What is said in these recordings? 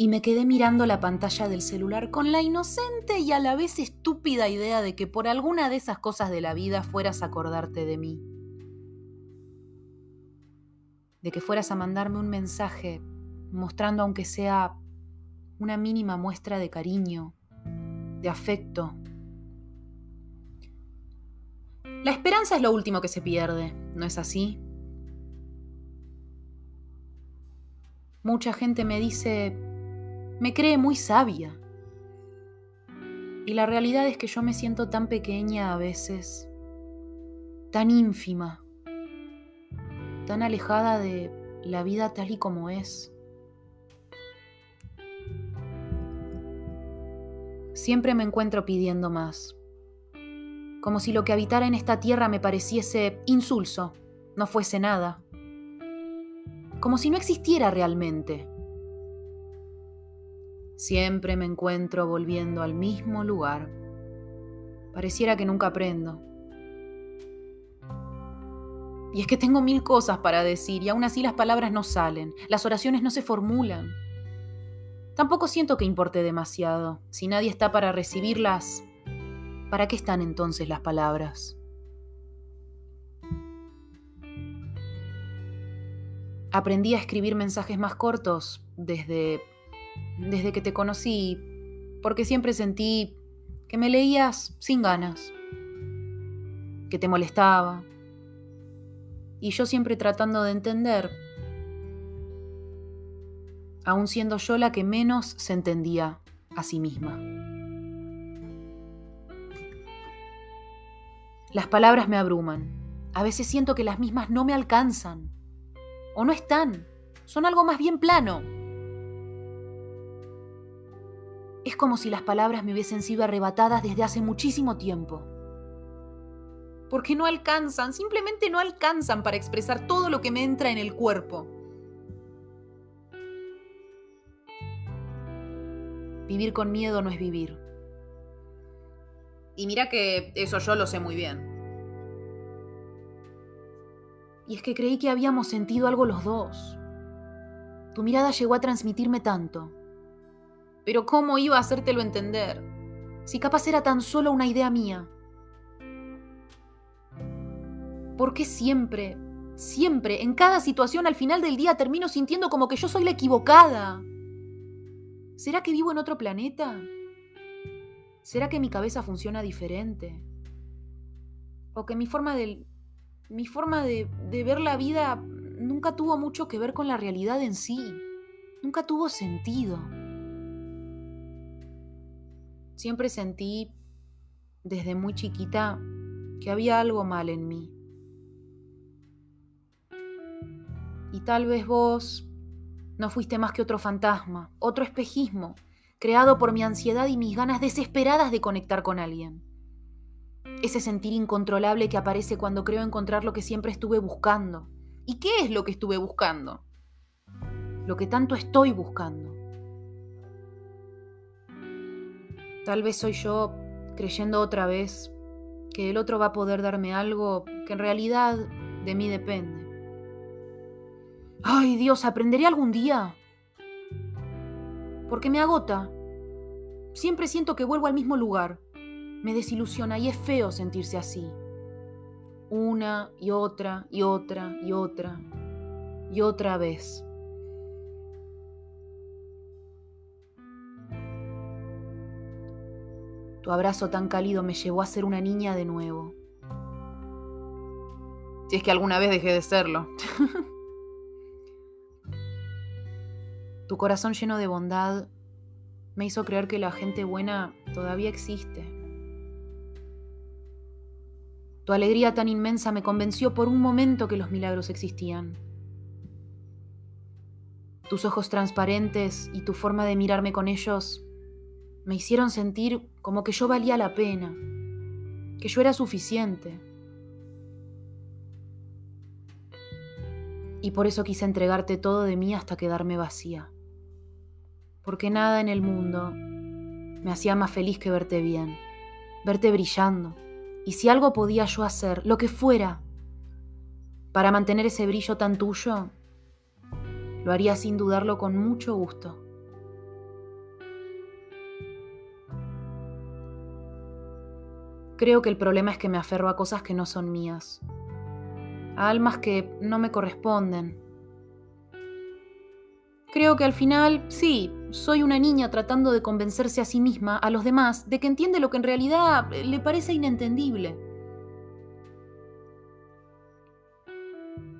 y me quedé mirando la pantalla del celular con la inocente y a la vez estúpida idea de que por alguna de esas cosas de la vida fueras a acordarte de mí. De que fueras a mandarme un mensaje mostrando aunque sea una mínima muestra de cariño, de afecto. La esperanza es lo último que se pierde, ¿no es así? Mucha gente me dice, me cree muy sabia. Y la realidad es que yo me siento tan pequeña a veces, tan ínfima, tan alejada de la vida tal y como es. Siempre me encuentro pidiendo más, como si lo que habitara en esta tierra me pareciese insulso, no fuese nada, como si no existiera realmente Siempre me encuentro volviendo al mismo lugar. Pareciera que nunca aprendo. Y es que tengo mil cosas para decir y aún así las palabras no salen, las oraciones no se formulan. Tampoco siento que importe demasiado. Si nadie está para recibirlas, ¿para qué están entonces las palabras? Aprendí a escribir mensajes más cortos desde desde que te conocí, porque siempre sentí que me leías sin ganas, que te molestaba, y yo siempre tratando de entender, aun siendo yo la que menos se entendía a sí misma. Las palabras me abruman. A veces siento que las mismas no me alcanzan. O no están. Son algo más bien plano. Como si las palabras me hubiesen sido arrebatadas desde hace muchísimo tiempo. Porque no alcanzan, simplemente no alcanzan para expresar todo lo que me entra en el cuerpo. Vivir con miedo no es vivir. Y mira que eso yo lo sé muy bien. Y es que creí que habíamos sentido algo los dos. Tu mirada llegó a transmitirme tanto. Pero ¿cómo iba a hacértelo entender? Si capaz era tan solo una idea mía. ¿Por qué siempre, siempre, en cada situación al final del día termino sintiendo como que yo soy la equivocada? ¿Será que vivo en otro planeta? ¿Será que mi cabeza funciona diferente? ¿O que mi forma de, mi forma de, de ver la vida nunca tuvo mucho que ver con la realidad en sí? Nunca tuvo sentido. Siempre sentí desde muy chiquita que había algo mal en mí. Y tal vez vos no fuiste más que otro fantasma, otro espejismo, creado por mi ansiedad y mis ganas desesperadas de conectar con alguien. Ese sentir incontrolable que aparece cuando creo encontrar lo que siempre estuve buscando. ¿Y qué es lo que estuve buscando? Lo que tanto estoy buscando. Tal vez soy yo creyendo otra vez que el otro va a poder darme algo que en realidad de mí depende. Ay Dios, ¿aprenderé algún día? Porque me agota. Siempre siento que vuelvo al mismo lugar. Me desilusiona y es feo sentirse así. Una y otra y otra y otra y otra vez. Tu abrazo tan cálido me llevó a ser una niña de nuevo. Si es que alguna vez dejé de serlo. tu corazón lleno de bondad me hizo creer que la gente buena todavía existe. Tu alegría tan inmensa me convenció por un momento que los milagros existían. Tus ojos transparentes y tu forma de mirarme con ellos me hicieron sentir como que yo valía la pena, que yo era suficiente. Y por eso quise entregarte todo de mí hasta quedarme vacía. Porque nada en el mundo me hacía más feliz que verte bien, verte brillando. Y si algo podía yo hacer, lo que fuera, para mantener ese brillo tan tuyo, lo haría sin dudarlo con mucho gusto. Creo que el problema es que me aferro a cosas que no son mías, a almas que no me corresponden. Creo que al final, sí, soy una niña tratando de convencerse a sí misma, a los demás, de que entiende lo que en realidad le parece inentendible.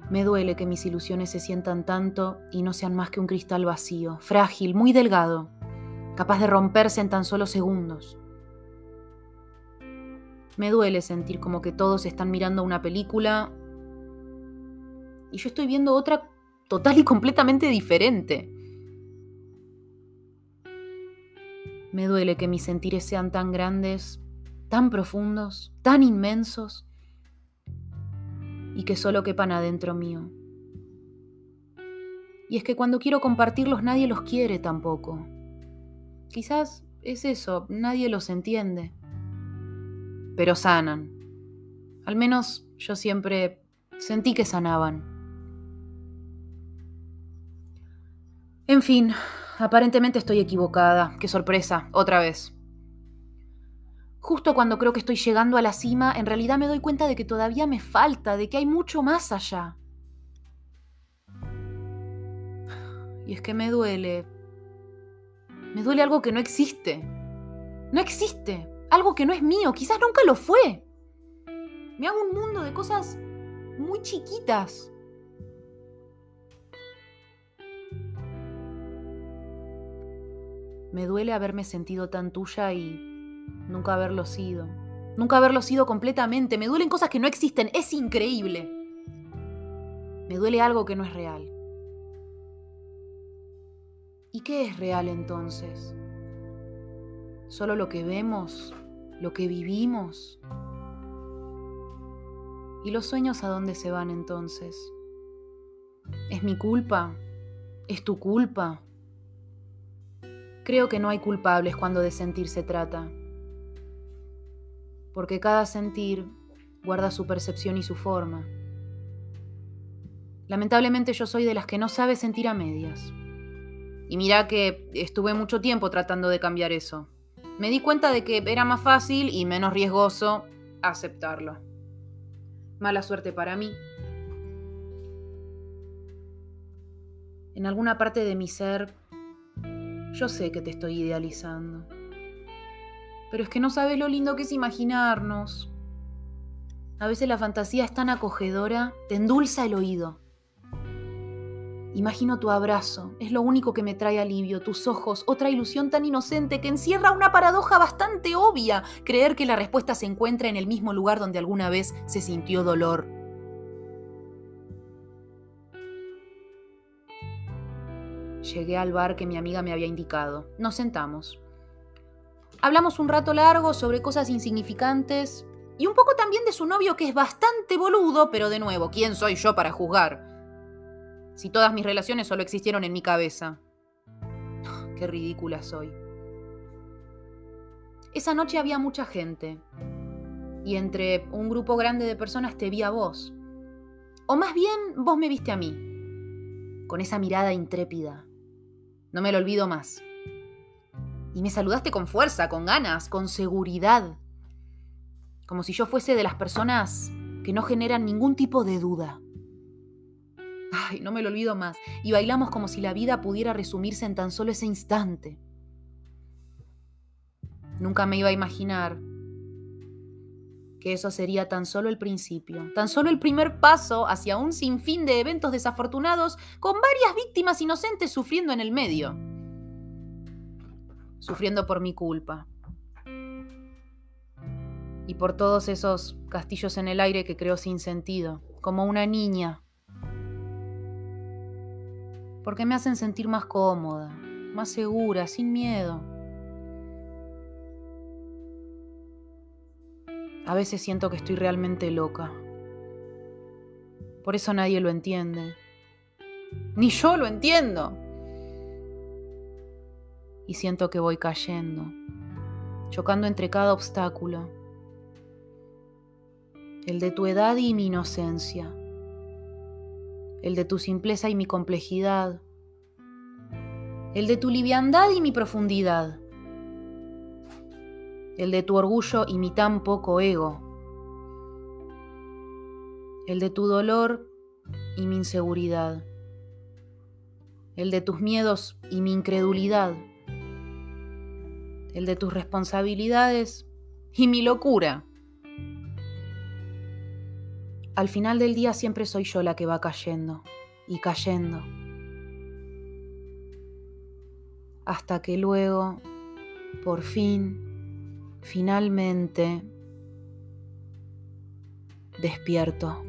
Me duele que mis ilusiones se sientan tanto y no sean más que un cristal vacío, frágil, muy delgado, capaz de romperse en tan solo segundos. Me duele sentir como que todos están mirando una película y yo estoy viendo otra total y completamente diferente. Me duele que mis sentires sean tan grandes, tan profundos, tan inmensos, y que solo quepan adentro mío. Y es que cuando quiero compartirlos nadie los quiere tampoco. Quizás es eso, nadie los entiende. Pero sanan. Al menos yo siempre sentí que sanaban. En fin, aparentemente estoy equivocada. Qué sorpresa, otra vez. Justo cuando creo que estoy llegando a la cima, en realidad me doy cuenta de que todavía me falta, de que hay mucho más allá. Y es que me duele. Me duele algo que no existe. No existe. Algo que no es mío. Quizás nunca lo fue. Me hago un mundo de cosas muy chiquitas. Me duele haberme sentido tan tuya y nunca haberlo sido. Nunca haberlo sido completamente. Me duelen cosas que no existen. Es increíble. Me duele algo que no es real. ¿Y qué es real entonces? ¿Solo lo que vemos? ¿Lo que vivimos? ¿Y los sueños a dónde se van entonces? ¿Es mi culpa? ¿Es tu culpa? Creo que no hay culpables cuando de sentir se trata porque cada sentir guarda su percepción y su forma. Lamentablemente yo soy de las que no sabe sentir a medias. Y mira que estuve mucho tiempo tratando de cambiar eso. Me di cuenta de que era más fácil y menos riesgoso aceptarlo. Mala suerte para mí. En alguna parte de mi ser, yo sé que te estoy idealizando. Pero es que no sabes lo lindo que es imaginarnos. A veces la fantasía es tan acogedora, te endulza el oído. Imagino tu abrazo, es lo único que me trae alivio, tus ojos, otra ilusión tan inocente que encierra una paradoja bastante obvia, creer que la respuesta se encuentra en el mismo lugar donde alguna vez se sintió dolor. Llegué al bar que mi amiga me había indicado. Nos sentamos. Hablamos un rato largo sobre cosas insignificantes y un poco también de su novio que es bastante boludo, pero de nuevo, ¿quién soy yo para juzgar? Si todas mis relaciones solo existieron en mi cabeza. Qué ridícula soy. Esa noche había mucha gente y entre un grupo grande de personas te vi a vos. O más bien, vos me viste a mí, con esa mirada intrépida. No me lo olvido más. Y me saludaste con fuerza, con ganas, con seguridad. Como si yo fuese de las personas que no generan ningún tipo de duda. Ay, no me lo olvido más. Y bailamos como si la vida pudiera resumirse en tan solo ese instante. Nunca me iba a imaginar que eso sería tan solo el principio, tan solo el primer paso hacia un sinfín de eventos desafortunados con varias víctimas inocentes sufriendo en el medio sufriendo por mi culpa. Y por todos esos castillos en el aire que creo sin sentido, como una niña. Porque me hacen sentir más cómoda, más segura, sin miedo. A veces siento que estoy realmente loca. Por eso nadie lo entiende. Ni yo lo entiendo y siento que voy cayendo, chocando entre cada obstáculo. El de tu edad y mi inocencia, el de tu simpleza y mi complejidad, el de tu liviandad y mi profundidad, el de tu orgullo y mi tan poco ego, el de tu dolor y mi inseguridad, el de tus miedos y mi incredulidad, el de tus responsabilidades y mi locura. Al final del día siempre soy yo la que va cayendo y cayendo. Hasta que luego, por fin, finalmente, despierto.